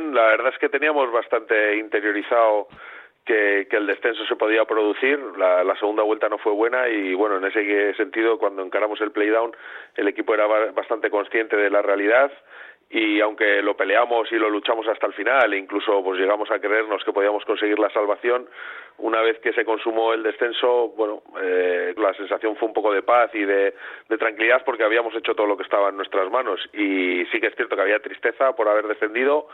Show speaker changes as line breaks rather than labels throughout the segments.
la verdad es que teníamos bastante interiorizado que, el descenso se podía producir. La, la, segunda vuelta no fue buena y, bueno, en ese sentido, cuando encaramos el playdown, el equipo era bastante consciente de la realidad y aunque lo peleamos y lo luchamos hasta el final e incluso pues llegamos a creernos que podíamos conseguir la salvación una vez que se consumó el descenso bueno eh, la sensación fue un poco de paz y de, de, tranquilidad porque habíamos hecho todo lo que estaba en nuestras manos y sí que es cierto que había tristeza por haber descendido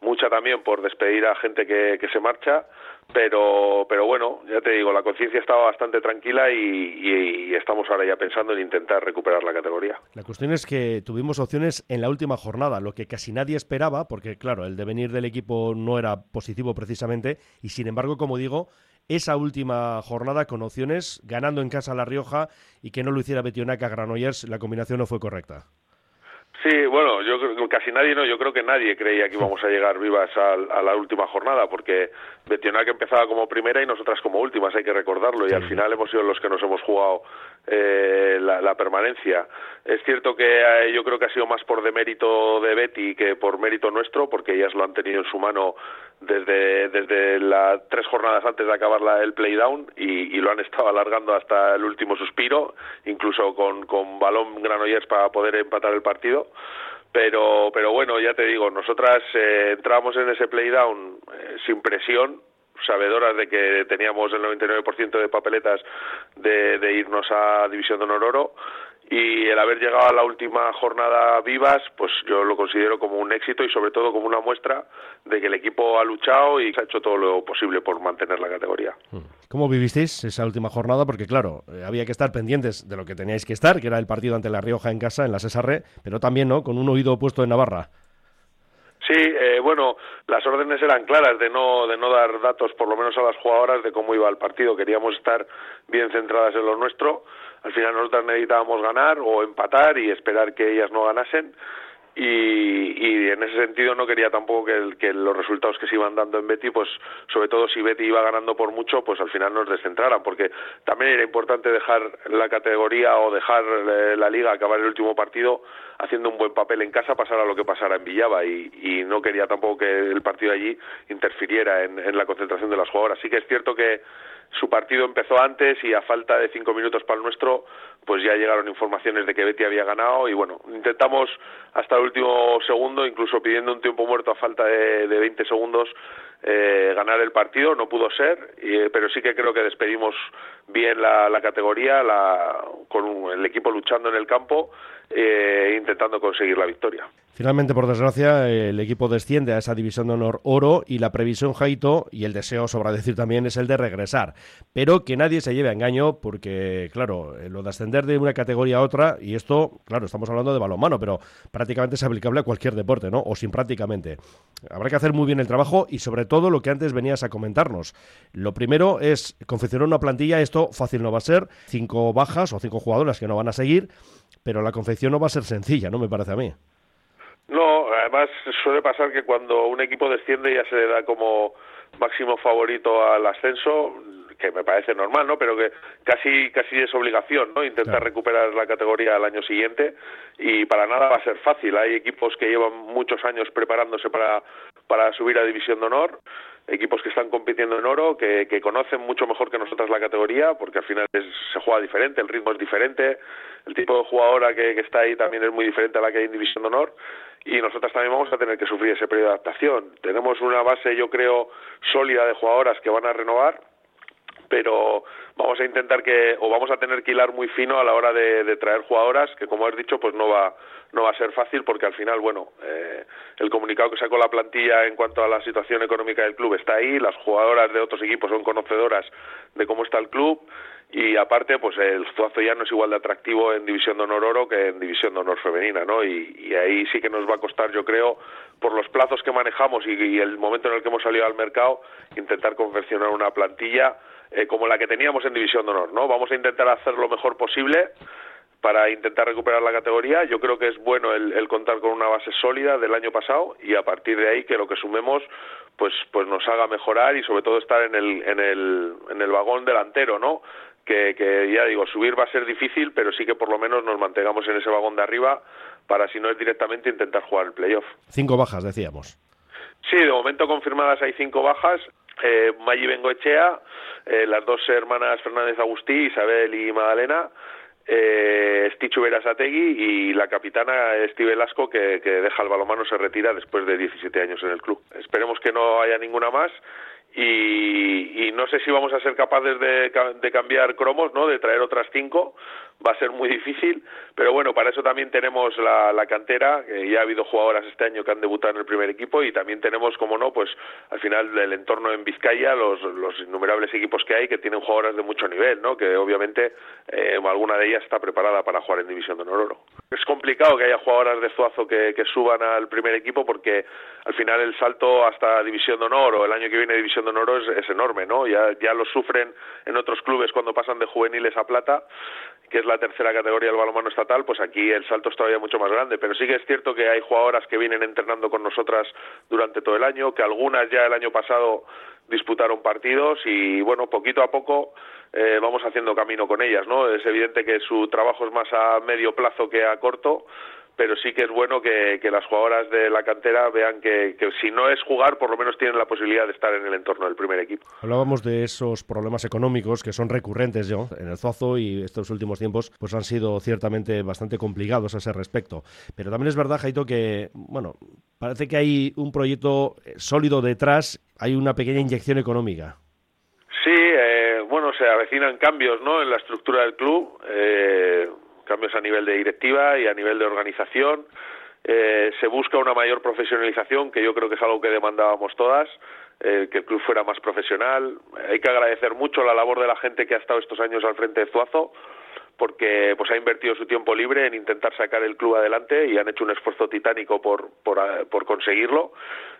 mucha también por despedir a gente que, que se marcha pero pero bueno ya te digo la conciencia estaba bastante tranquila y, estamos ahora ya pensando en intentar recuperar la categoría.
La cuestión es que tuvimos opciones en la última jornada lo que casi nadie esperaba porque claro el devenir del equipo no era positivo precisamente y sin embargo como digo esa última jornada con opciones ganando en casa a La Rioja y que no lo hiciera Betionaca Granollers la combinación no fue correcta.
Sí, bueno, yo creo casi nadie, no, yo creo que nadie creía que íbamos a llegar vivas a, la última jornada, porque que empezaba como primera y nosotras como últimas, hay que recordarlo, y al final hemos sido los que nos hemos jugado eh, la, permanencia. Es cierto que eh, yo creo que ha sido más por demérito de Betty que por mérito nuestro, porque ellas lo han tenido en su mano desde, desde las tres jornadas antes de acabar la, el playdown y, y, lo han estado alargando hasta el último suspiro, incluso con, con balón Granollers para poder empatar el partido. Pero, pero bueno, ya te digo, nosotras eh, entramos en ese playdown eh, sin presión, sabedoras de que teníamos el 99% de papeletas de, de irnos a División de Honor Oro y el haber llegado a la última jornada vivas, pues yo lo considero como un éxito y sobre todo como una muestra de que el equipo ha luchado y ha hecho todo lo posible por mantener la categoría. Hmm.
¿Cómo vivisteis esa última jornada? Porque claro, eh, había que estar pendientes de lo que teníais que estar, que era el partido ante La Rioja en casa, en la Cesarre, pero también, ¿no? Con un oído puesto en Navarra.
Sí, eh, bueno, las órdenes eran claras de no, de no dar datos, por lo menos a las jugadoras, de cómo iba el partido. Queríamos estar bien centradas en lo nuestro al final nosotros necesitábamos ganar o empatar y esperar que ellas no ganasen y, y en ese sentido no quería tampoco que, que, los resultados que se iban dando en Betty, pues sobre todo si Betty iba ganando por mucho, pues al final nos descentraran, porque también era importante dejar la categoría o dejar eh, la liga acabar el último partido haciendo un buen papel en casa, pasara lo que pasara en Villaba y, y no quería tampoco que el partido allí interfiriera en, en la concentración de las jugadoras. Sí que es cierto que su partido empezó antes y a falta de cinco minutos para el nuestro, pues ya llegaron informaciones de que Betty había ganado y bueno, intentamos hasta el último segundo, incluso pidiendo un tiempo muerto a falta de, de 20 segundos, eh, ganar el partido, no pudo ser, pero sí que creo que despedimos bien la, categoría, la, con el equipo luchando en el campo, eh, intentando conseguir la victoria.
Finalmente, por desgracia, el equipo desciende a esa división de honor oro y la previsión, Jaito, y el deseo, sobra decir también, es el de regresar. Pero que nadie se lleve a engaño porque, claro, eh, lo de ascender de una categoría a otra, y esto, claro, estamos hablando de balonmano, pero prácticamente es aplicable a cualquier deporte, ¿no? O sin prácticamente. Habrá que hacer muy bien el trabajo y sobre todo lo que antes venías a comentarnos. Lo primero es confeccionar una plantilla, esto fácil no va a ser, cinco bajas o cinco jugadoras que no van a seguir, pero la confección no va a ser sencilla, ¿no? Me parece a mí.
No, además suele pasar que cuando un equipo desciende ya se le da como máximo favorito al ascenso, que me parece normal, ¿no? Pero que casi casi es obligación, ¿no? Intentar recuperar la categoría al año siguiente y para nada va a ser fácil. Hay equipos que llevan muchos años preparándose para para subir a División de Honor, equipos que están compitiendo en oro, que, que conocen mucho mejor que nosotras la categoría, porque al final se juega diferente, el ritmo es diferente, el tipo de jugadora que, que está ahí también es muy diferente a la que hay en División de Honor y nosotras también vamos a tener que sufrir ese periodo de adaptación. Tenemos una base, yo creo, sólida de jugadoras que van a renovar, pero vamos a intentar que, o vamos a tener que hilar muy fino a la hora de, traer jugadoras, que como has dicho, pues no va, no va a ser fácil, porque al final, bueno, eh, el comunicado que sacó la plantilla en cuanto a la situación económica del club está ahí, las jugadoras de otros equipos son conocedoras de cómo está el club, y aparte pues el Zuazo ya no es igual de atractivo en división de honor oro que en división de honor femenina no y, ahí sí que nos va a costar yo creo por los plazos que manejamos y, el momento en el que hemos salido al mercado intentar confeccionar una plantilla eh, como la que teníamos en división de honor no vamos a intentar hacer lo mejor posible para intentar recuperar la categoría. Yo creo que es bueno el, el, contar con una base sólida del año pasado y a partir de ahí que lo que sumemos pues pues nos haga mejorar y sobre todo estar en el en el en el vagón delantero, ¿no? que, ya digo, subir va a ser difícil, pero sí que por lo menos nos mantengamos en ese vagón de arriba para, si no es directamente, intentar jugar el playoff.
Cinco bajas, decíamos.
Sí, de momento confirmadas hay cinco bajas. Eh, Maggi Bengoechea, eh, las dos hermanas Fernández Agustí, Isabel y Magdalena, eh, Stichu Verasategui y la capitana Steve Velasco que, que deja el balomano se retira después de 17 años en el club. Esperemos que no haya ninguna más y, y, no sé si vamos a ser capaces de, de, cambiar cromos, ¿no? De traer otras cinco, va a ser muy difícil, pero bueno, para eso también tenemos la, la cantera, que ya ha habido jugadoras este año que han debutado en el primer equipo y también tenemos, como no, pues al final del entorno en Vizcaya, los, los innumerables equipos que hay que tienen jugadoras de mucho nivel, ¿no? Que obviamente eh, alguna de ellas está preparada para jugar en División de Honor Oro. Es complicado que haya jugadoras de Zuazo que, que suban al primer equipo porque al final el salto hasta División de Honor o el año que viene División de Honor es, es enorme, ¿no? Ya, ya lo sufren en otros clubes cuando pasan de juveniles a plata, que es la tercera categoría del balonmano estatal, pues aquí el salto es todavía mucho más grande. Pero sí que es cierto que hay jugadoras que vienen entrenando con nosotras durante todo el año, que algunas ya el año pasado disputaron partidos y bueno, poquito a poco eh, vamos haciendo camino con ellas, ¿no? Es evidente que su trabajo es más a medio plazo que a corto, pero sí que es bueno que, que las jugadoras de la cantera vean que, que, si no es jugar, por lo menos tienen la posibilidad de estar en el entorno del primer equipo.
Hablábamos de esos problemas económicos que son recurrentes ¿no? en el Zozo y estos últimos tiempos pues han sido ciertamente bastante complicados a ese respecto. Pero también es verdad, Jaito, que bueno, parece que hay un proyecto sólido detrás, hay una pequeña inyección económica.
Sí, eh, bueno, se avecinan cambios ¿no? en la estructura del club. Eh, cambios a nivel de directiva y a nivel de organización. Eh, se busca una mayor profesionalización, que yo creo que es algo que demandábamos todas, eh, que el club fuera más profesional. Hay que agradecer mucho la labor de la gente que ha estado estos años al frente de Zuazo, porque pues ha invertido su tiempo libre en intentar sacar el club adelante y han hecho un esfuerzo titánico por, por, por conseguirlo,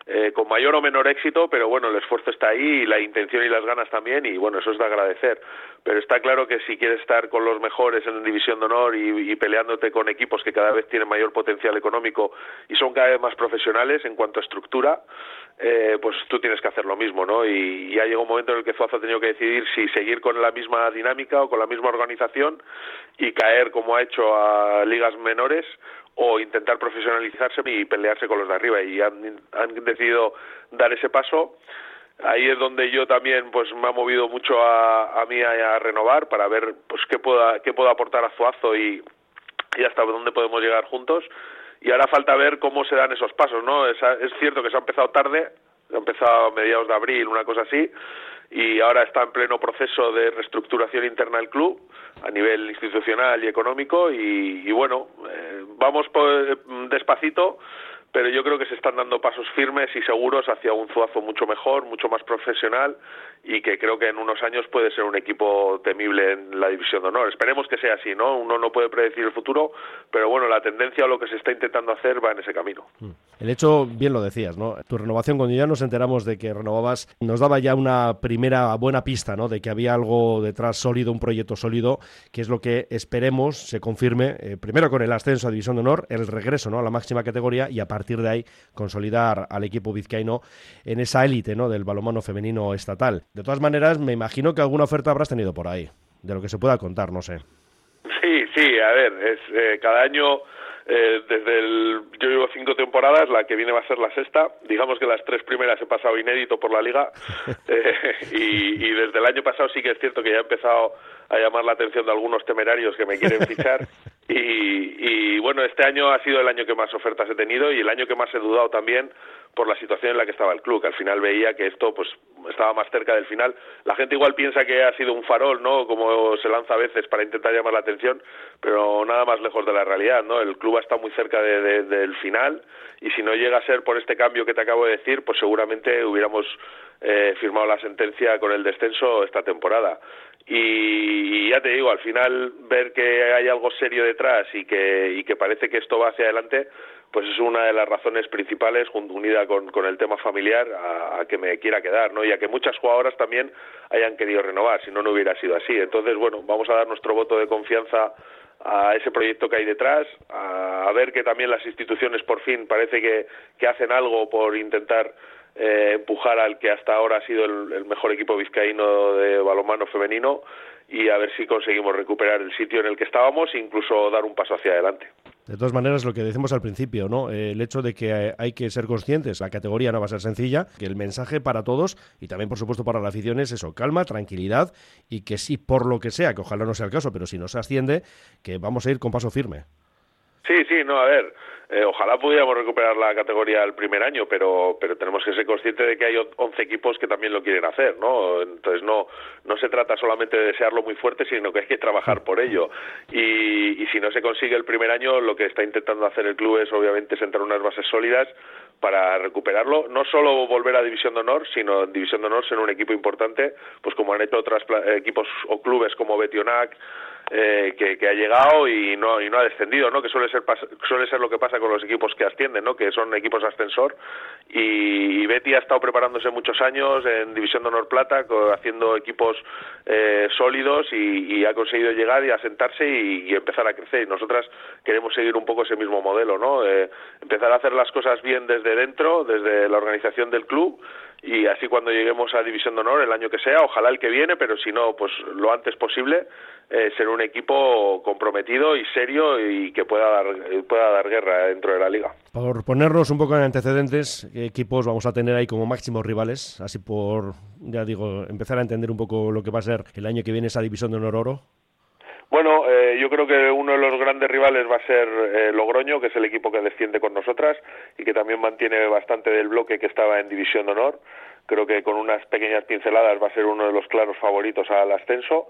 eh, con mayor o menor éxito, pero bueno, el esfuerzo está ahí y la intención y las ganas también y bueno, eso es de agradecer. Pero está claro que si quieres estar con los mejores en División de Honor y, y peleándote con equipos que cada vez tienen mayor potencial económico y son cada vez más profesionales en cuanto a estructura, eh, pues tú tienes que hacer lo mismo, ¿no? Y ya llegó un momento en el que Zuazo ha tenido que decidir si seguir con la misma dinámica o con la misma organización y caer como ha hecho a ligas menores o intentar profesionalizarse y pelearse con los de arriba y han, decidido dar ese paso ahí es donde yo también pues me ha movido mucho a, a mí a, renovar para ver pues qué puedo qué puedo aportar a Zuazo y, y hasta dónde podemos llegar juntos y ahora falta ver cómo se dan esos pasos, ¿no? Es, es cierto que se ha empezado tarde, ha empezado a mediados de abril, una cosa así, y ahora está en pleno proceso de reestructuración interna del club a nivel institucional y económico y, y bueno, eh, vamos por, despacito pero yo creo que se están dando pasos firmes y seguros hacia un Zuazo mucho mejor, mucho más profesional y que creo que en unos años puede ser un equipo temible en la división de honor. Esperemos que sea así, ¿no? Uno no puede predecir el futuro, pero bueno, la tendencia o lo que se está intentando hacer va en ese camino.
El hecho, bien lo decías, ¿no? Tu renovación, cuando ya nos enteramos de que renovabas, nos daba ya una primera buena pista, ¿no? De que había algo detrás sólido, un proyecto sólido, que es lo que esperemos se confirme, eh, primero con el ascenso a división de honor, el regreso, ¿no? A la máxima categoría y a partir de ahí consolidar al equipo vizcaíno en esa élite ¿no? del balonmano femenino estatal. De todas maneras, me imagino que alguna oferta habrás tenido por ahí, de lo que se pueda contar, no sé.
Sí, sí, a ver, es eh, cada año eh, desde el yo llevo cinco temporadas, la que viene va a ser la sexta. Digamos que las tres primeras he pasado inédito por la liga eh, y, y desde el año pasado sí que es cierto que ya he empezado a llamar la atención de algunos temerarios que me quieren fichar y, y bueno, este año ha sido el año que más ofertas he tenido y el año que más he dudado también por la situación en la que estaba el club, que al final veía que esto pues estaba más cerca del final. La gente igual piensa que ha sido un farol, ¿no? Como se lanza a veces para intentar llamar la atención, pero nada más lejos de la realidad, ¿no? El club está muy cerca de, del final y si no llega a ser por este cambio que te acabo de decir, pues seguramente hubiéramos eh, firmado la sentencia con el descenso esta temporada. Y, ya te digo, al final ver que hay algo serio detrás y que, y que parece que esto va hacia adelante, pues es una de las razones principales, unida con, el tema familiar, a, a, que me quiera quedar, ¿no? Y a que muchas jugadoras también hayan querido renovar, si no, no hubiera sido así. Entonces, bueno, vamos a dar nuestro voto de confianza a ese proyecto que hay detrás, a, a ver que también las instituciones por fin parece que, que hacen algo por intentar eh, empujar al que hasta ahora ha sido el, mejor equipo vizcaíno de balonmano femenino y a ver si conseguimos recuperar el sitio en el que estábamos e incluso dar un paso hacia adelante.
De todas maneras, lo que decimos al principio, ¿no? Eh, el hecho de que hay que ser conscientes, la categoría no va a ser sencilla, que el mensaje para todos y también, por supuesto, para la afición es eso, calma, tranquilidad y que sí, por lo que sea, que ojalá no sea el caso, pero si no se asciende, que vamos a ir con paso firme.
Sí, sí, no, a ver, eh, ojalá pudiéramos recuperar la categoría el primer año, pero, pero tenemos que ser conscientes de que hay 11 equipos que también lo quieren hacer, ¿no? Entonces no, no se trata solamente de desearlo muy fuerte, sino que hay que trabajar por ello. Y, y si no se consigue el primer año, lo que está intentando hacer el club es obviamente sentar unas bases sólidas para recuperarlo, no solo volver a División de Honor, sino en División de Honor ser un equipo importante, pues como han hecho otros equipos o clubes como Betionac, eh, que, ha llegado y no y no ha descendido, ¿no? Que suele ser suele ser lo que pasa con los equipos que ascienden, ¿no? Que son equipos ascensor y, Betty ha estado preparándose muchos años en División de Honor Plata, haciendo equipos eh, sólidos y, ha conseguido llegar y asentarse y, empezar a crecer. Y nosotras queremos seguir un poco ese mismo modelo, ¿no? Eh, empezar a hacer las cosas bien desde dentro, desde la organización del club y así cuando lleguemos a División de Honor el año que sea, ojalá el que viene, pero si no, pues lo antes posible, eh, ser un equipo comprometido y serio y que pueda dar, pueda dar guerra dentro de la liga.
Por ponernos un poco en antecedentes, ¿qué equipos vamos a tener ahí como máximos rivales? Así por, ya digo, empezar a entender un poco lo que va a ser el año que viene esa División de Honor Oro.
Bueno, eh, yo creo que uno de los grandes rivales va a ser eh, Logroño, que es el equipo que desciende con nosotras y que también mantiene bastante del bloque que estaba en División de Honor. Creo que con unas pequeñas pinceladas va a ser uno de los claros favoritos al ascenso.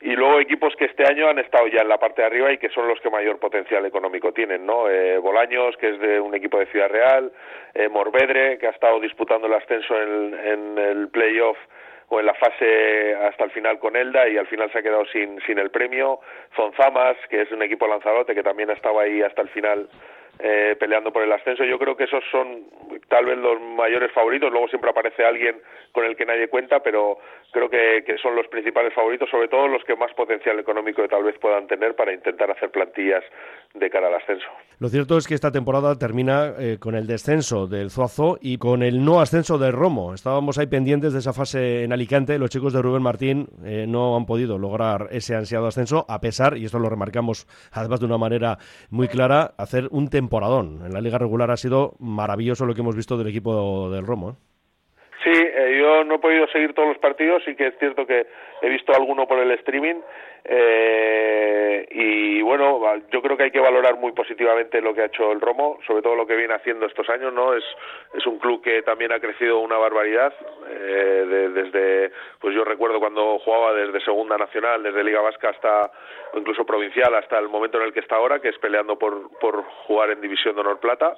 Y luego equipos que este año han estado ya en la parte de arriba y que son los que mayor potencial económico tienen, ¿no? Eh, Bolaños, que es de un equipo de Ciudad Real, eh, Morvedre, que ha estado disputando el ascenso en, en el playoff o en la fase hasta el final con Elda y al final se ha quedado sin, sin el premio. Zonzamas, que es un equipo lanzadote que también ha estado ahí hasta el final eh, peleando por el ascenso. Yo creo que esos son tal vez los mayores favoritos. Luego siempre aparece alguien con el que nadie cuenta, pero creo que, que, son los principales favoritos, sobre todo los que más potencial económico tal vez puedan tener para intentar hacer plantillas de cara al ascenso.
Lo cierto es que esta temporada termina eh, con el descenso del Zuazo y con el no ascenso del Romo. Estábamos ahí pendientes de esa fase en Alicante. Los chicos de Rubén Martín eh, no han podido lograr ese ansiado ascenso, a pesar, y esto lo remarcamos además de una manera muy clara, hacer un temporadón. En la liga regular ha sido maravilloso lo que hemos visto del equipo del Romo. ¿eh?
Eh, yo no he podido seguir todos los partidos, sí que es cierto que he visto alguno por el streaming eh, y bueno, yo creo que hay que valorar muy positivamente lo que ha hecho el Romo, sobre todo lo que viene haciendo estos años, ¿no? Es, es un club que también ha crecido una barbaridad, eh, desde, pues yo recuerdo cuando jugaba desde Segunda Nacional, desde Liga Vasca hasta, o incluso provincial, hasta el momento en el que está ahora, que es peleando por, por jugar en División de Honor Plata.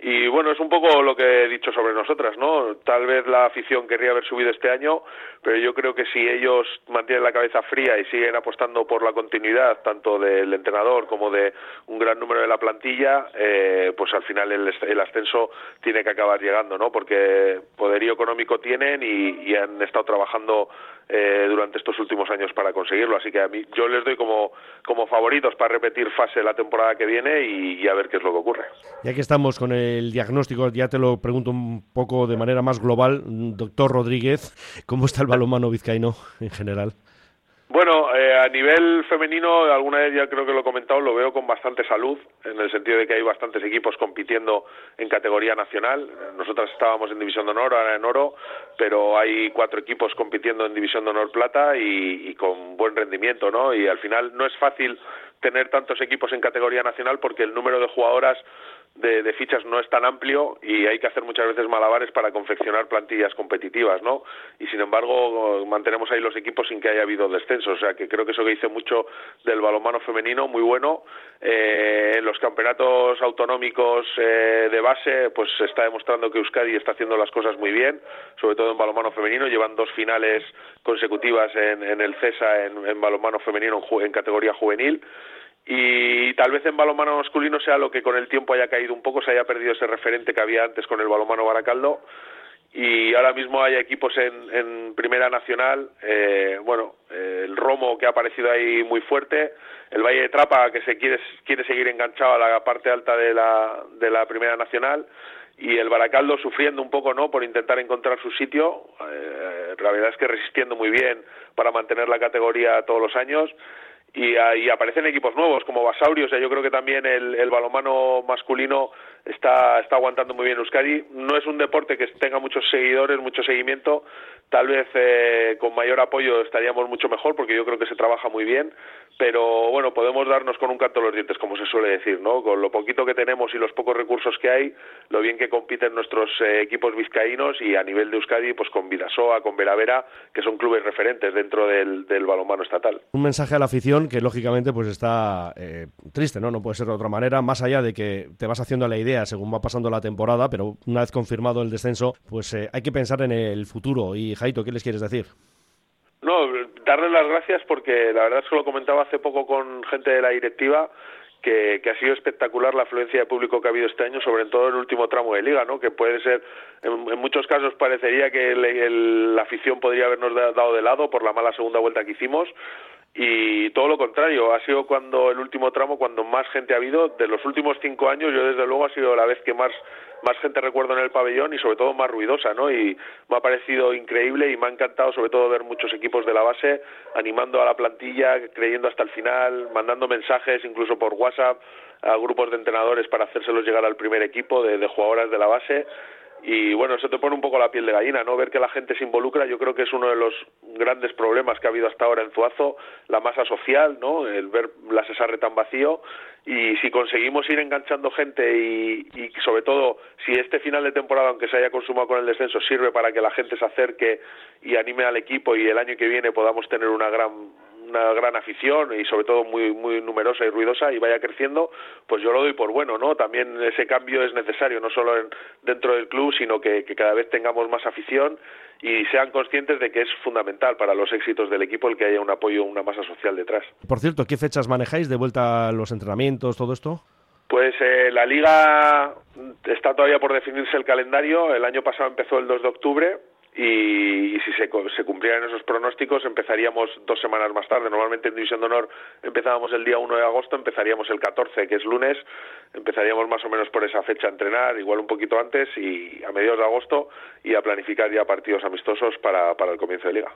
Y bueno, es un poco lo que he dicho sobre nosotras, ¿no? Tal vez la afición querría haber subido este año, pero yo creo que si ellos mantienen la cabeza fría y siguen apostando por la continuidad, tanto del entrenador como de un gran número de la plantilla, eh, pues al final el, ascenso tiene que acabar llegando, ¿no? Porque poderío económico tienen y han estado trabajando eh, durante estos últimos años para conseguirlo. Así que a mí yo les doy como, como favoritos para repetir fase la temporada que viene y, a ver qué es lo que ocurre.
Ya que estamos con el diagnóstico, ya te lo pregunto un poco de manera más global, doctor Rodríguez, ¿cómo está el balonmano vizcaíno en general?
Bueno, eh, a nivel femenino, alguna vez ya creo que lo he comentado, lo veo con bastante salud, en el sentido de que hay bastantes equipos compitiendo en categoría nacional. Nosotras estábamos en División de Honor, ahora en Oro, pero hay cuatro equipos compitiendo en División de Honor Plata y, y con buen rendimiento, ¿no? Y al final no es fácil tener tantos equipos en categoría nacional porque el número de jugadoras de, fichas no es tan amplio y hay que hacer muchas veces malabares para confeccionar plantillas competitivas, ¿no? Y sin embargo mantenemos ahí los equipos sin que haya habido descenso, o sea que creo que eso que dice mucho del balonmano femenino, muy bueno. Eh, en los campeonatos autonómicos eh, de base, pues se está demostrando que Euskadi está haciendo las cosas muy bien, sobre todo en balonmano femenino, llevan dos finales consecutivas en, el CESA en, en balonmano femenino en categoría juvenil y tal vez en balonmano masculino sea lo que con el tiempo haya caído un poco, se haya perdido ese referente que había antes con el balonmano Baracaldo y ahora mismo hay equipos en, en Primera Nacional, eh, bueno, el Romo que ha aparecido ahí muy fuerte, el Valle de Trapa que se quiere, quiere seguir enganchado a la parte alta de la, de la Primera Nacional y el Baracaldo sufriendo un poco, ¿no?, por intentar encontrar su sitio, eh, la verdad es que resistiendo muy bien para mantener la categoría todos los años y, y, aparecen equipos nuevos como Basaurio, o sea, yo creo que también el, el balomano masculino está, está aguantando muy bien Euskadi. No es un deporte que tenga muchos seguidores, mucho seguimiento, tal vez eh, con mayor apoyo estaríamos mucho mejor porque yo creo que se trabaja muy bien, pero bueno, podemos darnos con un canto los dientes, como se suele decir, ¿no? Con lo poquito que tenemos y los pocos recursos que hay, lo bien que compiten nuestros eh, equipos vizcaínos y a nivel de Euskadi, pues con Vidasoa, con Veravera, que son clubes referentes dentro del, balonmano estatal.
Un mensaje a la afición que lógicamente pues está eh, triste, ¿no? No puede ser de otra manera, más allá de que te vas haciendo la idea según va pasando la temporada, pero una vez confirmado el descenso, pues eh, hay que pensar en el futuro. Y Jaito, ¿qué les quieres decir?
No, darles las gracias porque la verdad es que lo comentaba hace poco con gente de la directiva que, que, ha sido espectacular la afluencia de público que ha habido este año, sobre todo en el último tramo de liga, ¿no? Que puede ser, en, en muchos casos parecería que el, el, la afición podría habernos dado de lado por la mala segunda vuelta que hicimos, y todo lo contrario, ha sido cuando el último tramo, cuando más gente ha habido, de los últimos cinco años, yo desde luego ha sido la vez que más, más gente recuerdo en el pabellón y sobre todo más ruidosa, ¿no? Y me ha parecido increíble y me ha encantado sobre todo ver muchos equipos de la base animando a la plantilla, creyendo hasta el final, mandando mensajes incluso por WhatsApp a grupos de entrenadores para hacérselos llegar al primer equipo de, de jugadoras de la base y bueno, eso te pone un poco la piel de gallina, ¿no? Ver que la gente se involucra, yo creo que es uno de los grandes problemas que ha habido hasta ahora en Zuazo, la masa social, ¿no? El ver la Cesarre tan vacío y si conseguimos ir enganchando gente y, y sobre todo si este final de temporada, aunque se haya consumado con el descenso, sirve para que la gente se acerque y anime al equipo y el año que viene podamos tener una gran una gran afición y sobre todo muy muy numerosa y ruidosa y vaya creciendo, pues yo lo doy por bueno, ¿no? También ese cambio es necesario, no solo en, dentro del club, sino que, que cada vez tengamos más afición y sean conscientes de que es fundamental para los éxitos del equipo el que haya un apoyo, una masa social detrás.
Por cierto, ¿qué fechas manejáis de vuelta a los entrenamientos, todo esto?
Pues eh, la liga está todavía por definirse el calendario. El año pasado empezó el 2 de octubre y, y si se, se, cumplieran esos pronósticos empezaríamos dos semanas más tarde. Normalmente en División de Honor empezábamos el día 1 de agosto, empezaríamos el 14, que es lunes, empezaríamos más o menos por esa fecha a entrenar, igual un poquito antes y a mediados de agosto y a planificar ya partidos amistosos para, para el comienzo de liga.